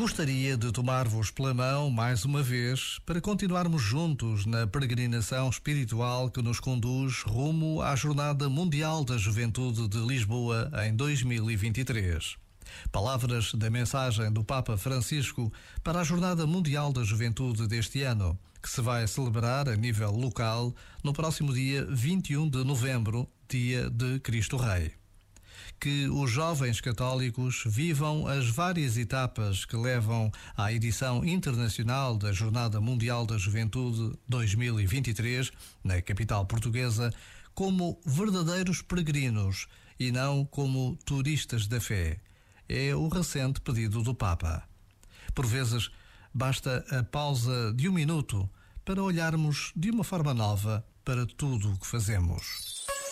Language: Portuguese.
Gostaria de tomar-vos pela mão mais uma vez para continuarmos juntos na peregrinação espiritual que nos conduz rumo à Jornada Mundial da Juventude de Lisboa em 2023. Palavras da mensagem do Papa Francisco para a Jornada Mundial da Juventude deste ano, que se vai celebrar a nível local no próximo dia 21 de novembro, dia de Cristo Rei que os jovens católicos vivam as várias etapas que levam à edição internacional da Jornada Mundial da Juventude 2023, na capital portuguesa, como verdadeiros peregrinos e não como turistas da fé. É o recente pedido do Papa. Por vezes, basta a pausa de um minuto para olharmos de uma forma nova para tudo o que fazemos.